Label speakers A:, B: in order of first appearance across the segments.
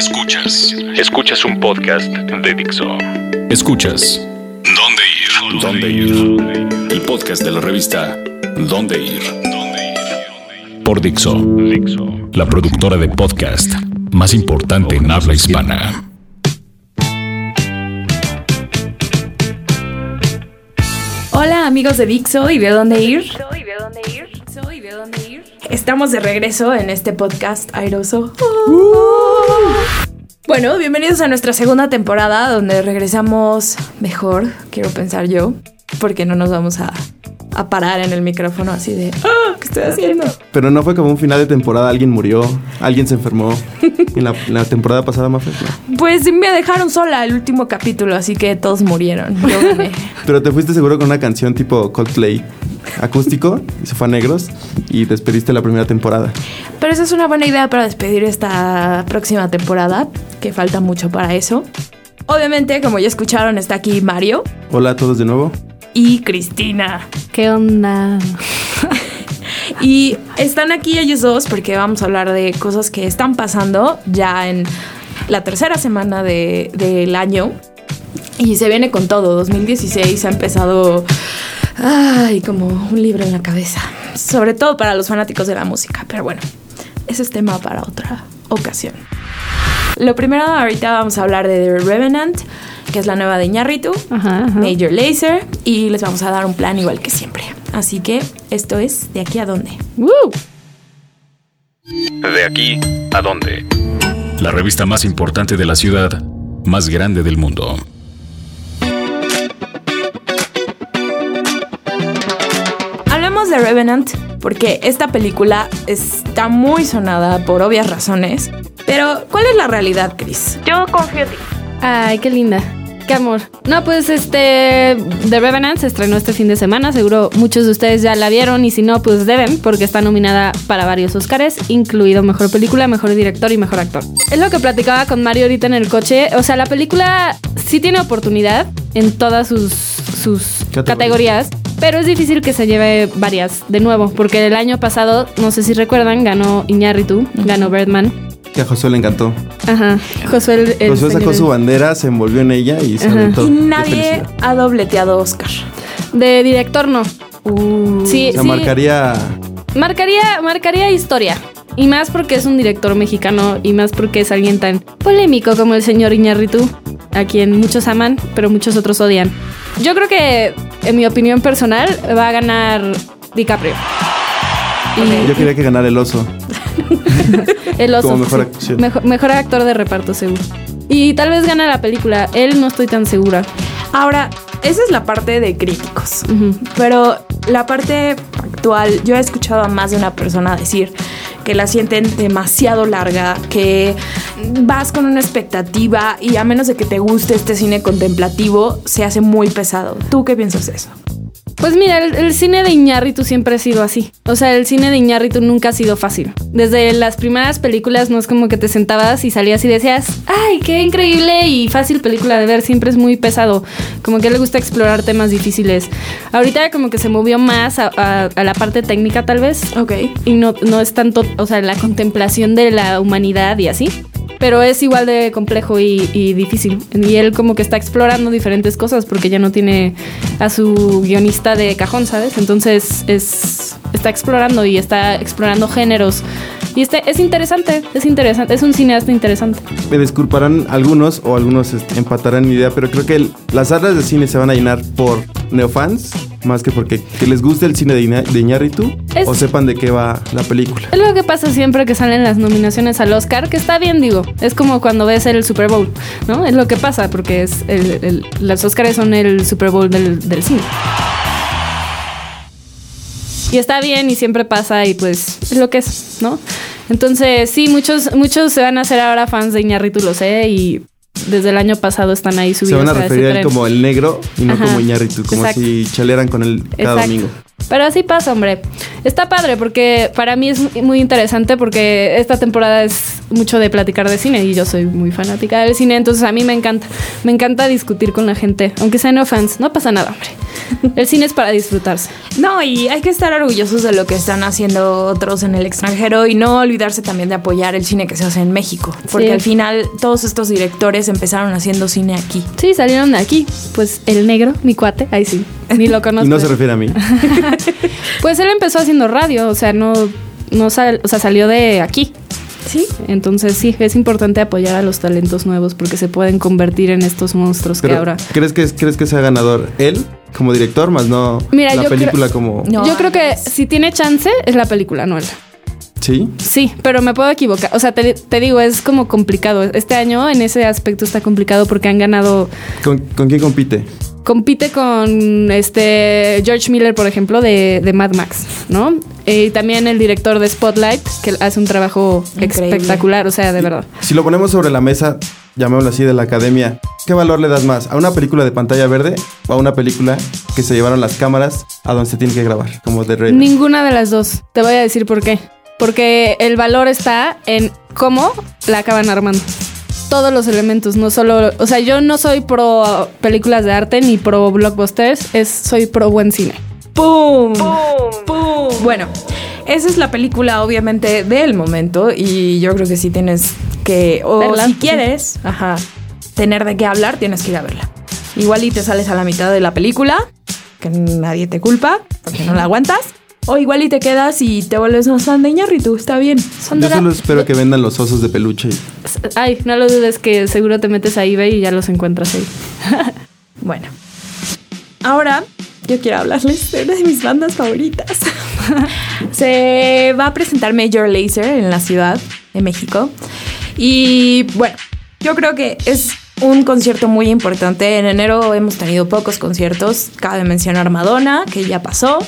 A: Escuchas. Escuchas un podcast de Dixo. Escuchas. ¿Dónde ir? ¿Dónde ir? El podcast de la revista ¿Dónde ir? Por Dixo. La productora de podcast más importante en habla hispana.
B: Hola amigos de Dixo y de dónde ir. Estamos de regreso en este podcast airoso. Bueno, bienvenidos a nuestra segunda temporada donde regresamos mejor, quiero pensar yo, porque no nos vamos a, a parar en el micrófono así de, "Ah, ¿qué estoy haciendo?
C: Pero no fue como un final de temporada, alguien murió, alguien se enfermó. En la, temporada pasada más fue.
B: Pues me dejaron sola el último capítulo, así que todos murieron. Yo.
C: Pero te fuiste seguro con una canción tipo Coldplay acústico y se fue a negros y despediste la primera temporada.
B: Pero esa es una buena idea para despedir esta próxima temporada, que falta mucho para eso. Obviamente, como ya escucharon, está aquí Mario
C: Hola a todos de nuevo.
B: y Cristina.
D: ¿Qué onda?
B: Y están aquí ellos dos porque vamos a hablar de cosas que están pasando ya en la tercera semana de- del año. Y se viene con todo. 2016 ha empezado. Ay, como un libro en la cabeza. Sobre todo para los fanáticos de la música. Pero bueno, ese es tema para otra ocasión. Lo primero, ahorita vamos a hablar de The Revenant, que es la nueva de.
D: Ajá, ajá.
B: Major Laser y les vamos a dar un plan igual que siempre. Así que esto es de aquí a dónde.
D: ¡Woo!
A: De aquí a dónde. La revista más importante de la ciudad, más grande del mundo.
B: Hablemos de Revenant porque esta película está muy sonada por obvias razones. Pero, ¿cuál es la realidad, Chris? Yo confío en ti.
D: Ay, qué linda. Qué amor. No, pues este. The Revenant se estrenó este fin de semana. Seguro muchos de ustedes ya la vieron. Y si no, pues deben, porque está nominada para varios Oscars, incluido mejor película, mejor director y mejor actor. Es lo que platicaba con Mario ahorita en el coche. O sea, la película sí tiene oportunidad en todas sus, sus
C: Categorías.
D: categorías. Pero es difícil que se lleve varias de nuevo, porque el año pasado, no sé si recuerdan, ganó Iñárritu, ganó Birdman.
C: Que a Josué le encantó.
D: Ajá. Josué el, el
C: Josué sacó su bandera, se envolvió en ella y se aventó.
B: Y nadie ha dobleteado Oscar.
D: De director no. Sí,
C: O sea,
D: sí.
C: marcaría.
D: Marcaría, marcaría historia. Y más porque es un director mexicano y más porque es alguien tan polémico como el señor Iñárritu, a quien muchos aman, pero muchos otros odian. Yo creo que, en mi opinión personal, va a ganar DiCaprio. Y
C: Yo quería que ganara el oso.
D: el oso.
C: como mejor
D: sí.
C: actuación.
D: Mejor, mejor actor de reparto, seguro. Y tal vez gana la película. Él no estoy tan segura.
B: Ahora, esa es la parte de críticos.
D: Ujú.
B: Pero la parte actual, yo he escuchado a más de una persona decir que la sienten demasiado larga, que vas con una expectativa y a menos de que te guste este cine contemplativo, se hace muy pesado. ¿Tú qué piensas de eso?
D: Pues mira, el, el cine de Iñárritu siempre ha sido así. O sea, el cine de Iñárritu nunca ha sido fácil. Desde las primeras películas no es como que te sentabas y salías y decías, ¡ay, qué increíble y fácil película de ver! Siempre es muy pesado. Como que le gusta explorar temas difíciles. Ahorita como que se movió más a, a- a la parte técnica tal vez.
B: Ok.
D: Y no, no es tanto, o sea, la contemplación de la humanidad y así. Pero es igual de complejo y, y difícil. Y él como que está explorando diferentes cosas porque ya no tiene a su guionista de cajón, ¿sabes? Entonces es, está explorando y está explorando géneros. Y este es interesante, es interesante, es un cineasta interesante.
C: Me disculparán algunos o algunos este, empatarán mi idea, pero creo que el- las salas de cine se van a llenar por neofans más que porque que les guste el cine de, Iña- de Iñárritu
D: Es-
C: o sepan de qué va la película.
D: Es lo que pasa siempre que salen las nominaciones al Oscar, que está bien, digo. Es como cuando ves el Super Bowl, ¿no? Es lo que pasa, porque es el, el- los Oscars son el Super Bowl del, del cine. Y está bien y siempre pasa y pues es lo que es, ¿no? Entonces, sí, muchos, muchos se van a hacer ahora fans de Iñárritu, lo sé, y desde el año pasado están ahí
C: Se
D: subidos
C: van a referir a él como el negro y no
D: Ajá,
C: como Iñárritu, como
D: exacto.
C: si chalearan con él cada
D: Exacto.
C: domingo.
D: Pero así pasa, hombre. Está padre porque para mí es muy interesante porque esta temporada es mucho de platicar de cine y yo soy muy fanática del cine, entonces a mí me encanta. Me encanta discutir con la gente, aunque sean no fans, no pasa nada, hombre. El cine es para disfrutarse.
B: No, y hay que estar orgullosos de lo que están haciendo otros en el extranjero y no olvidarse también de apoyar el cine que se hace en México, porque
D: Sí.
B: al final todos estos directores empezaron haciendo cine aquí.
D: Sí, salieron de aquí. Pues el negro, mi cuate, ahí sí, ni lo conozco.
C: Y no se refiere a mí.
D: Pues él empezó haciendo radio, o sea, no, no sal- o sea, salió de aquí.
B: Sí.
D: Entonces sí, es importante apoyar a los talentos nuevos porque se pueden convertir en estos monstruos que ahora.
C: ¿crees que, ¿crees que sea ganador él como director, más no
D: Mira,
C: la
D: yo
C: película
D: creo-
C: como...
B: No.
D: Yo creo que si tiene chance es la película, no él.
C: ¿Sí?
D: Sí, pero me puedo equivocar. O sea, te, te digo, es como complicado. Este año en ese aspecto está complicado porque han ganado.
C: ¿Con, con quién compite?
D: Compite con este George Miller, por ejemplo, de, de Mad Max, ¿no? Eh, Y también el director de Spotlight, que hace un trabajo
B: Increíble.
D: espectacular, o sea, de verdad.
C: Si lo ponemos sobre la mesa, llamémoslo así, de la academia, ¿qué valor le das más? ¿A una película de pantalla verde o a una película que se llevaron las cámaras a donde se tiene que grabar? Como de Raven.
D: Ninguna de las dos. Te voy a decir por qué. Porque el valor está en cómo la acaban armando. Todos los elementos, no solo. O sea, yo no soy pro películas de arte ni pro blockbusters, es, soy pro buen cine.
B: ¡Pum! ¡Pum! Bueno, esa es la película, obviamente, del momento. Y yo creo que sí tienes que. O
D: Verla.
B: si quieres, ajá, tener de qué hablar, tienes que ir a verla. Igual y te sales a la mitad de la película, que nadie te culpa, porque no la aguantas. O igual y te quedas y te vuelves más fan de Iñárritu, está bien. Son
C: Yo solo espero que vendan los osos de peluche.
D: Ay, no lo dudes que seguro te metes a eBay y ya los encuentras ahí.
B: Bueno. Ahora yo quiero hablarles de una de mis bandas favoritas. Se va a presentar Major Lazer en la Ciudad de México. Y bueno, yo creo que es un concierto muy importante. En enero hemos tenido pocos conciertos. Cabe mencionar Madonna, que ya pasó.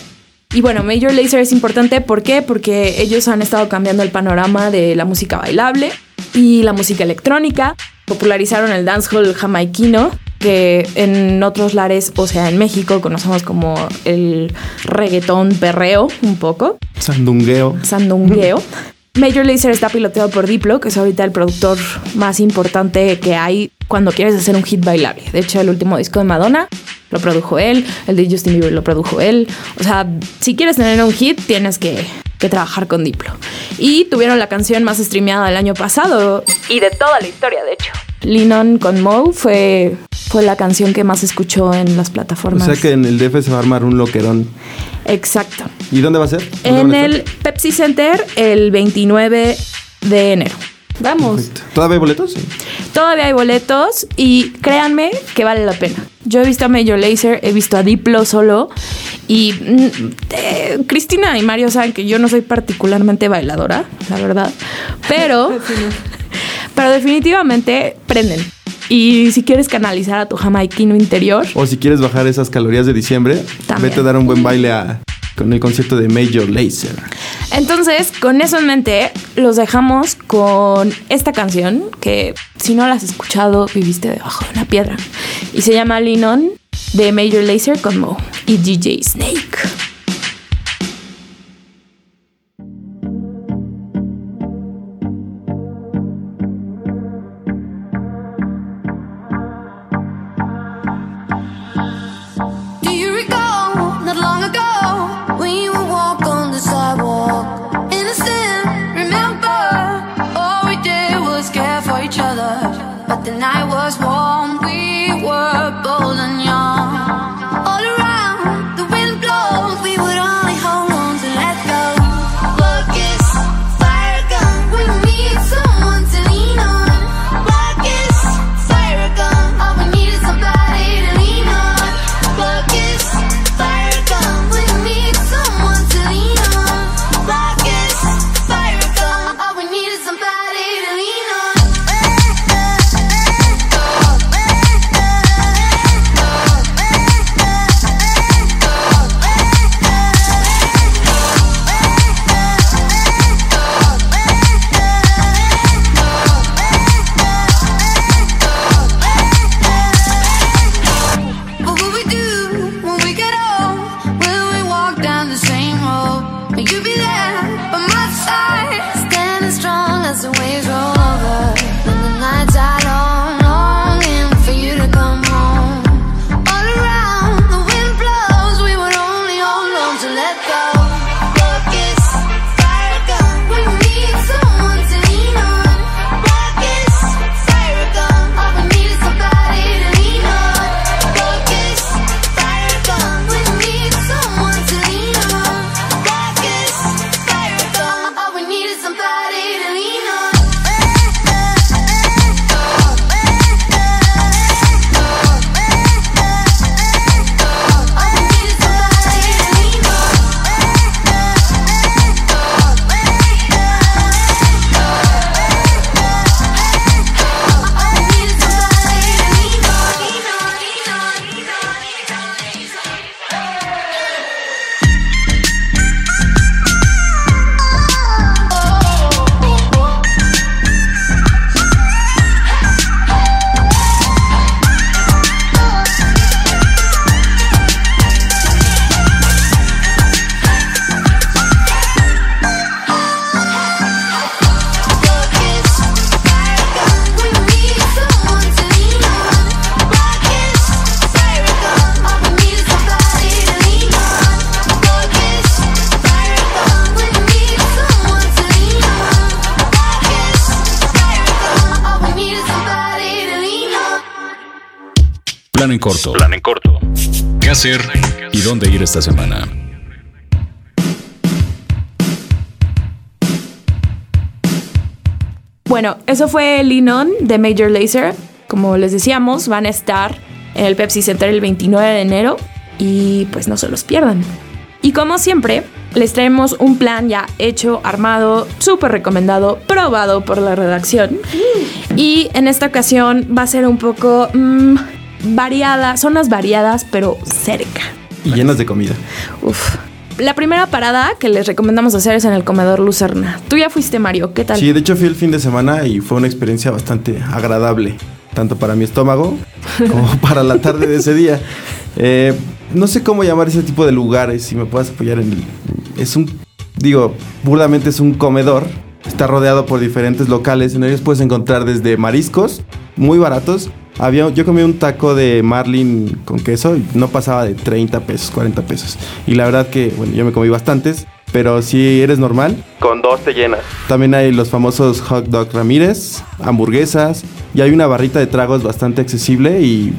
B: Y bueno, Major Lazer es importante. ¿Por qué? Porque ellos han estado cambiando el panorama de la música bailable y la música electrónica. Popularizaron el dancehall jamaiquino, que en otros lares, o sea, en México, conocemos como el reggaetón perreo un poco
C: Sandungueo.
B: sandungueo. Major Lazer está piloteado por Diplo, que es ahorita el productor más importante que hay cuando quieres hacer un hit bailable. De hecho, el último disco de Madonna lo produjo él, el de Justin Bieber lo produjo él. O sea, si quieres tener un hit, tienes que, que trabajar con Diplo. Y tuvieron la canción más streameada del año pasado y de toda la historia, de hecho. Linon con Mo fue, fue la canción que más se escuchó en las
C: O
B: plataformas.
C: sea que en el DF se va a armar un loquerón.
B: Exacto.
C: ¿Y dónde va a ser? ¿Dónde
B: En el? Pepsi Center el 29 de enero.
D: Vamos.
C: Perfecto. ¿Todavía hay boletos? Sí.
B: Todavía hay boletos y créanme que vale la pena. Yo he visto a Major Lazer, he visto a Diplo solo y mm, eh, Cristina y Mario saben que yo no soy particularmente bailadora, la verdad, pero, pero definitivamente prenden. Y si quieres canalizar a tu jamaiquino interior,
C: O si quieres bajar esas calorías de diciembre,
B: También.
C: vete a dar un buen baile a- con el concierto de Major Lazer.
B: Entonces, con eso en mente, los dejamos con esta canción que, si no la has escuchado, viviste debajo de una piedra. Y se llama Linon de Major Lazer con Mo y DJ Snake.
E: You be there.
A: Plan en corto. Plan en corto. ¿Qué hacer y dónde ir esta semana?
B: Bueno, eso fue Linon de Major Lazer. Como les decíamos, van a estar en el Pepsi Center el 29 de enero y pues no se los pierdan. Y como siempre, les traemos un plan ya hecho, armado, súper recomendado, probado por la redacción. Y en esta ocasión va a ser un poco mm, variada, zonas variadas, pero cerca.
C: Y llenas de comida.
B: Uf. La primera parada que les recomendamos hacer es en el comedor Lucerna. Tú ya fuiste, Mario, ¿qué tal?
C: Sí, de hecho fui el fin de semana y fue una experiencia bastante agradable, tanto para mi estómago como para la tarde de ese día. Eh, no sé cómo llamar ese tipo de lugares, si me puedes apoyar en el... Es un, digo, burdamente es un comedor, está rodeado por diferentes locales, en ellos puedes encontrar desde mariscos, muy baratos. Había, yo comí un taco de marlin con queso y no pasaba de 30 pesos, 40 pesos. Y la verdad que, bueno, yo me comí bastantes, pero si eres normal, con dos te llenas. También hay los famosos hot dog Ramírez, hamburguesas, y hay una barrita de tragos bastante accesible y...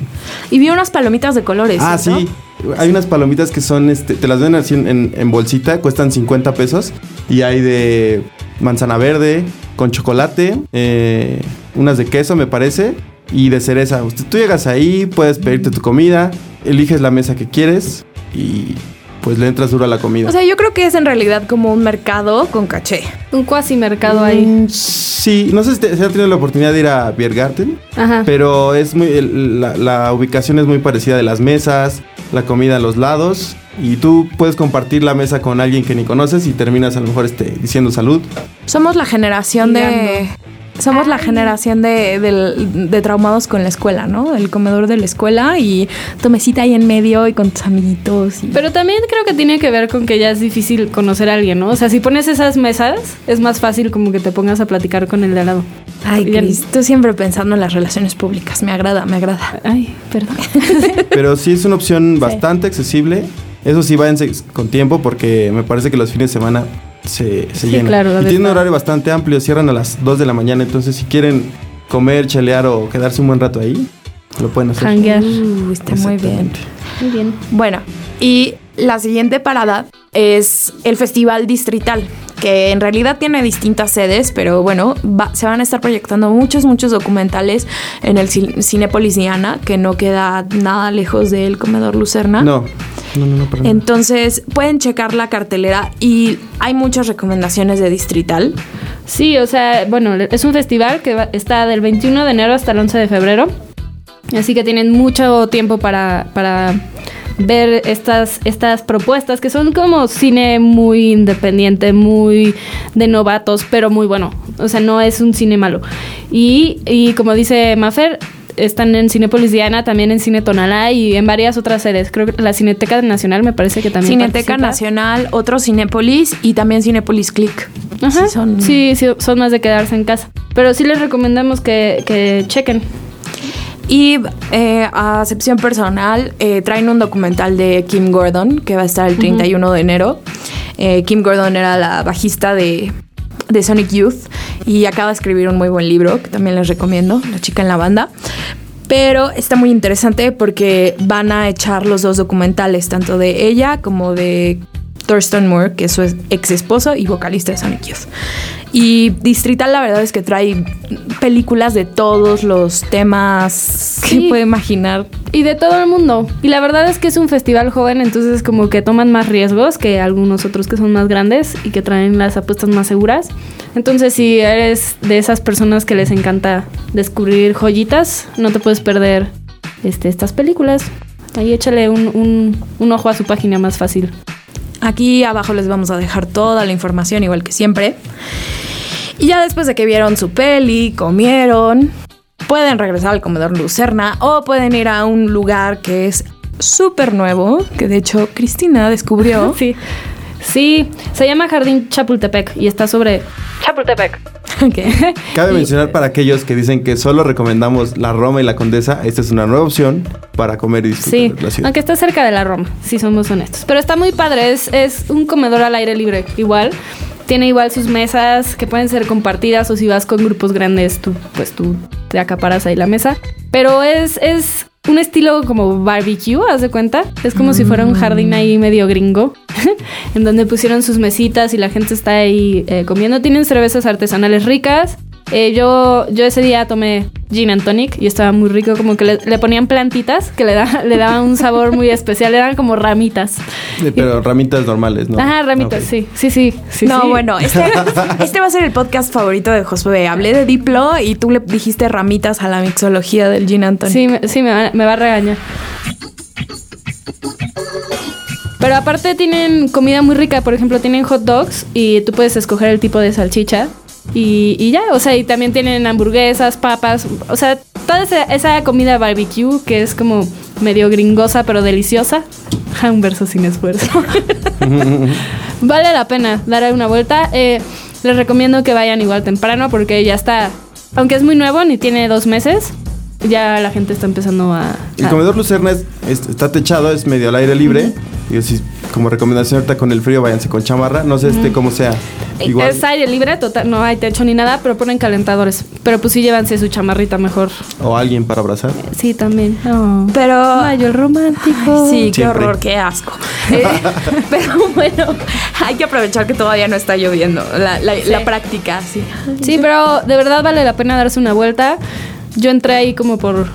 B: Y vi unas palomitas de colores.
C: Ah,
B: ¿cierto?
C: sí. Hay unas palomitas que son, este, te las venden así en, en- en bolsita, cuestan 50 pesos. Y hay de manzana verde, con chocolate, eh, unas de queso me parece, y de cereza. Usted- Tú llegas ahí, puedes pedirte tu comida, eliges la mesa que quieres y pues le entras duro a la comida.
B: O sea, yo creo que es en realidad como un mercado con caché.
D: Un cuasi mercado ahí.
C: Mm, Sí, no sé si te- si ha tenido la oportunidad de ir a Biergarten.
D: Ajá.
C: Pero es muy el- la, la ubicación es muy parecida de las mesas, la comida a los lados y tú puedes compartir la mesa con alguien que ni conoces y terminas a lo mejor este, diciendo salud.
B: Somos la generación de... Somos la generación de, de traumados con la escuela, ¿no? El comedor de la escuela y tu mesita ahí en medio y con tus amiguitos. y-
D: Pero también creo que tiene que ver con que ya es difícil conocer a alguien, ¿no? O sea, si pones esas mesas, es más fácil como que te pongas a platicar con el de al lado.
B: Ay, Cris, tú siempre pensando en las relaciones públicas. Me agrada, me agrada.
D: Ay, perdón.
C: Pero sí es una opción bastante accesible. Eso sí, váyanse con tiempo porque me parece que los fines de semana se, se
D: Sí,
C: llenan.
D: claro,
C: y tiene un horario bastante amplio, cierran a las 2 de la mañana, entonces si quieren comer, chelear o quedarse un buen rato ahí, lo pueden hacer.
D: Hanguear.
B: Uh, está muy bien.
D: Muy bien.
B: Bueno, y la siguiente parada es el Festival Distrital, que en realidad tiene distintas sedes, pero bueno, va- se van a estar proyectando muchos, muchos documentales en el Cin- Cinépolis Diana, que no queda nada lejos del Comedor Lucerna.
C: No, no, no, no, para.
B: Entonces pueden checar la cartelera y hay muchas recomendaciones de Distrital.
D: Sí, o sea, bueno, es un festival que va- está del 21 de enero hasta el 11 de febrero. Así que tienen mucho tiempo para, para ver estas, estas propuestas que son como cine muy independiente, muy de novatos, pero muy bueno. O sea, no es un cine malo. Y, y como dice Mafer, están en Cinepolis Diana, también en Cine Tonalá y en varias otras sedes. Creo que la Cineteca Nacional me parece que también
B: Cineteca
D: participa.
B: Nacional, otro Cinépolis y también Cinépolis Click.
D: Ajá.
B: Sí, son-
D: Sí, sí, son más de quedarse en casa. Pero sí les recomendamos que, que chequen.
B: Y eh, a acepción personal, eh, traen un documental de Kim Gordon que va a estar el 31 de enero. Eh, Kim Gordon era la bajista de, de Sonic Youth y acaba de escribir un muy buen libro que también les recomiendo, La chica en la banda. Pero está muy interesante porque van a echar los dos documentales, tanto de ella como de Thurston Moore, que es su ex esposo y vocalista de Sonic Youth. Y Distrital, la verdad es que trae películas de todos los temas que
D: Sí.
B: puede imaginar.
D: Y de todo el mundo. Y la verdad es que es un festival joven, entonces como que toman más riesgos que algunos otros que son más grandes y que traen las apuestas más seguras. Entonces si eres de esas personas que les encanta descubrir joyitas, no te puedes perder este, estas películas. Ahí échale un, un- un ojo a su página más fácil.
B: Aquí abajo les vamos a dejar toda la información, igual que siempre. Y ya después de que vieron su peli, comieron, pueden regresar al comedor Lucerna o pueden ir a un lugar que es súper nuevo, que de hecho Cristina descubrió.
D: Sí. Sí, se llama Jardín Chapultepec y está sobre Chapultepec.
B: Ok.
C: Cabe mencionar para aquellos que dicen que solo recomendamos la Roma y la Condesa, esta es una nueva opción para comer y disfrutar
D: Sí,
C: de la ciudad.
D: aunque está cerca de la Roma, si somos honestos. Pero está muy padre, es, es un comedor al aire libre, igual. Tiene igual sus mesas que pueden ser compartidas o si vas con grupos grandes, tú, pues tú te acaparas ahí la mesa. Pero es, es un estilo como barbecue, haz de cuenta. Es como si fuera un jardín ahí medio gringo, en donde pusieron sus mesitas y la gente está ahí eh, comiendo. Tienen cervezas artesanales ricas. Eh, yo, yo ese día tomé gin and tonic y estaba muy rico, como que le, le ponían plantitas que le, da, le daban un sabor muy especial, eran como ramitas.
C: Pero ramitas normales, ¿no?
D: Ajá, ramitas, sí, sí, sí. sí,
B: no,
D: sí.
B: bueno, este, este va a ser el podcast favorito de Josué. Hablé de Diplo y tú le dijiste ramitas a la mixología del Gin Anthony.
D: Sí, me, sí me, va, me va a regañar. Pero aparte tienen comida muy rica, por ejemplo, tienen hot dogs y tú puedes escoger el tipo de salchicha. Y, y ya, o sea, y también tienen hamburguesas, papas, o sea, toda esa, esa comida barbecue que es como medio gringosa pero deliciosa. Ja, Un verso sin esfuerzo. vale la pena dar una vuelta. Eh, les recomiendo que vayan igual temprano porque ya está, aunque es muy nuevo, ni tiene dos meses, ya la gente está empezando a...
C: El comedor Lucerna es- es- está techado, es medio al aire libre. Y si, como recomendación ahorita con el frío, váyanse con chamarra. No sé este cómo sea. Igual.
D: Es aire libre, total, no hay techo ni nada, pero ponen calentadores. Pero pues sí llévanse su chamarrita mejor.
C: O alguien para abrazar.
D: Sí, también. Oh.
B: Pero.
D: Mayo el romántico.
B: Sí, qué horror, qué asco. Eh, pero bueno, hay que aprovechar que todavía no está lloviendo. La, la-
D: Sí.
B: la práctica, sí.
D: Sí, pero de verdad vale la pena darse una vuelta. Yo entré ahí como por,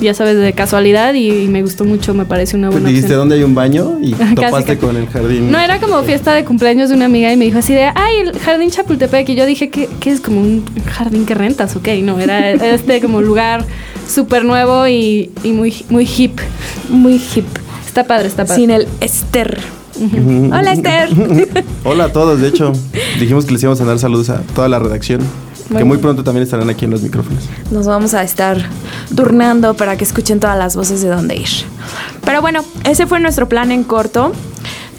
D: ya sabes, de casualidad y, me gustó mucho, me parece una buena
C: Dijiste
D: opción.
C: dónde hay un baño y topaste
D: casi.
C: con el jardín.
D: No, era como fiesta de cumpleaños de una amiga y me dijo así de, ay, el jardín Chapultepec. Y yo dije, que es como un jardín que rentas? Ok, no, era este como lugar súper nuevo y, y muy, muy hip.
B: Muy hip.
D: Está padre, está padre.
B: Sin el Esther. Hola, Esther.
C: Hola a todos, de hecho, dijimos que les íbamos a dar saludos a toda la redacción. Que muy pronto también estarán aquí en los micrófonos.
B: Nos vamos a estar turnando para que escuchen todas las voces de dónde ir. Pero bueno, ese fue nuestro plan en corto.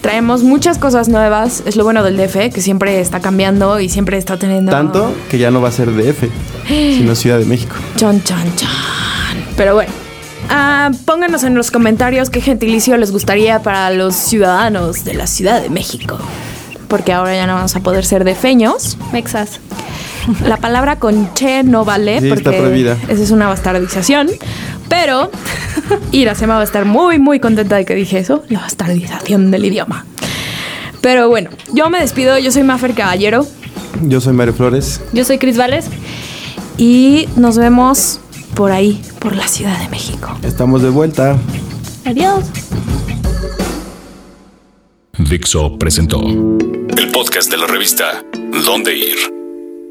B: Traemos muchas cosas nuevas. Es lo bueno del DF, que siempre está cambiando y siempre está teniendo.
C: Tanto que ya no va a ser DF, sino Ciudad de México.
B: Chan, chan, chan. Pero bueno. ah, pónganos en los comentarios qué gentilicio les gustaría para los ciudadanos de la Ciudad de México. Porque ahora ya no vamos a poder ser defeños.
D: Mexas.
B: La palabra con che no vale
C: Sí, está
B: porque
C: prohibida.
B: esa es una bastardización. Pero Iracema va a estar muy, muy contenta de que dije eso, la bastardización del idioma. Pero bueno, yo me despido. Yo soy Mafer Caballero
C: Yo soy Mario Flores.
D: Yo soy Cris Vales.
B: y nos vemos por ahí, por la Ciudad de México.
C: Estamos de vuelta.
D: Adiós.
A: Dixo presentó el podcast de la revista Dónde Ir.